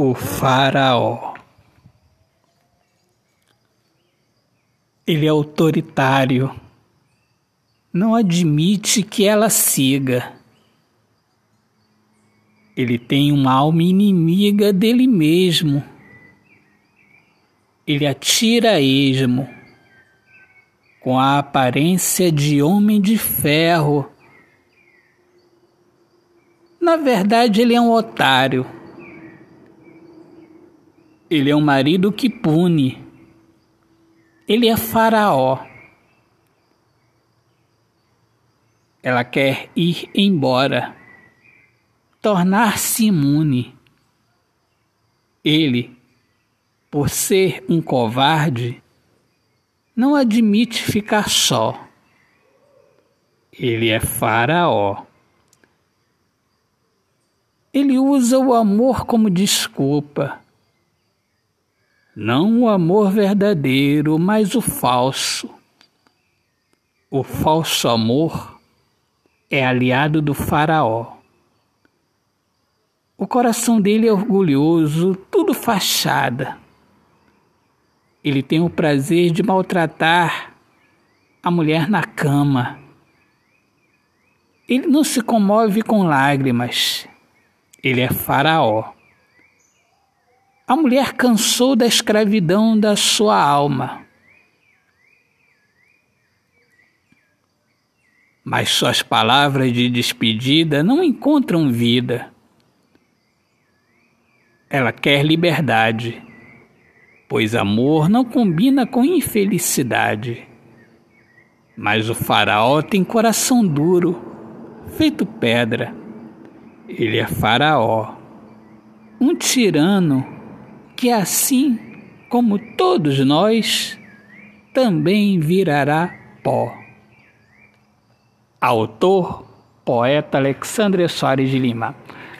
O Faraó. Ele é autoritário, não admite que ela siga. Ele tem uma alma inimiga dele mesmo. Ele atira a esmo, com a aparência de homem de ferro. Na verdade, ele é um otário ele é um marido que pune. Ele é faraó. Ela quer ir embora, tornar-se imune. Ele, por ser um covarde, não admite ficar só. Ele é faraó. Ele usa o amor como desculpa não o amor verdadeiro, mas o falso. O falso amor é aliado do Faraó. O coração dele é orgulhoso, tudo fachada. Ele tem o prazer de maltratar a mulher na cama. Ele não se comove com lágrimas. Ele é Faraó. A mulher cansou da escravidão da sua alma. Mas suas palavras de despedida não encontram vida. Ela quer liberdade, pois amor não combina com infelicidade. Mas o faraó tem coração duro, feito pedra. Ele é faraó, um tirano que assim como todos nós, também virará pó. Autor, poeta Alexandre Soares de Lima.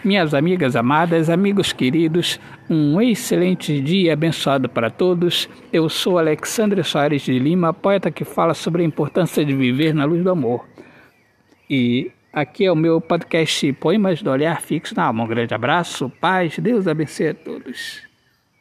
Minhas amigas amadas, amigos queridos, um excelente dia abençoado para todos. Eu sou Alexandre Soares de Lima, poeta que fala sobre a importância de viver na luz do amor. E aqui é o meu podcast Poemas do Olhar Fixo na Alma. Um grande abraço, paz, Deus abençoe a todos.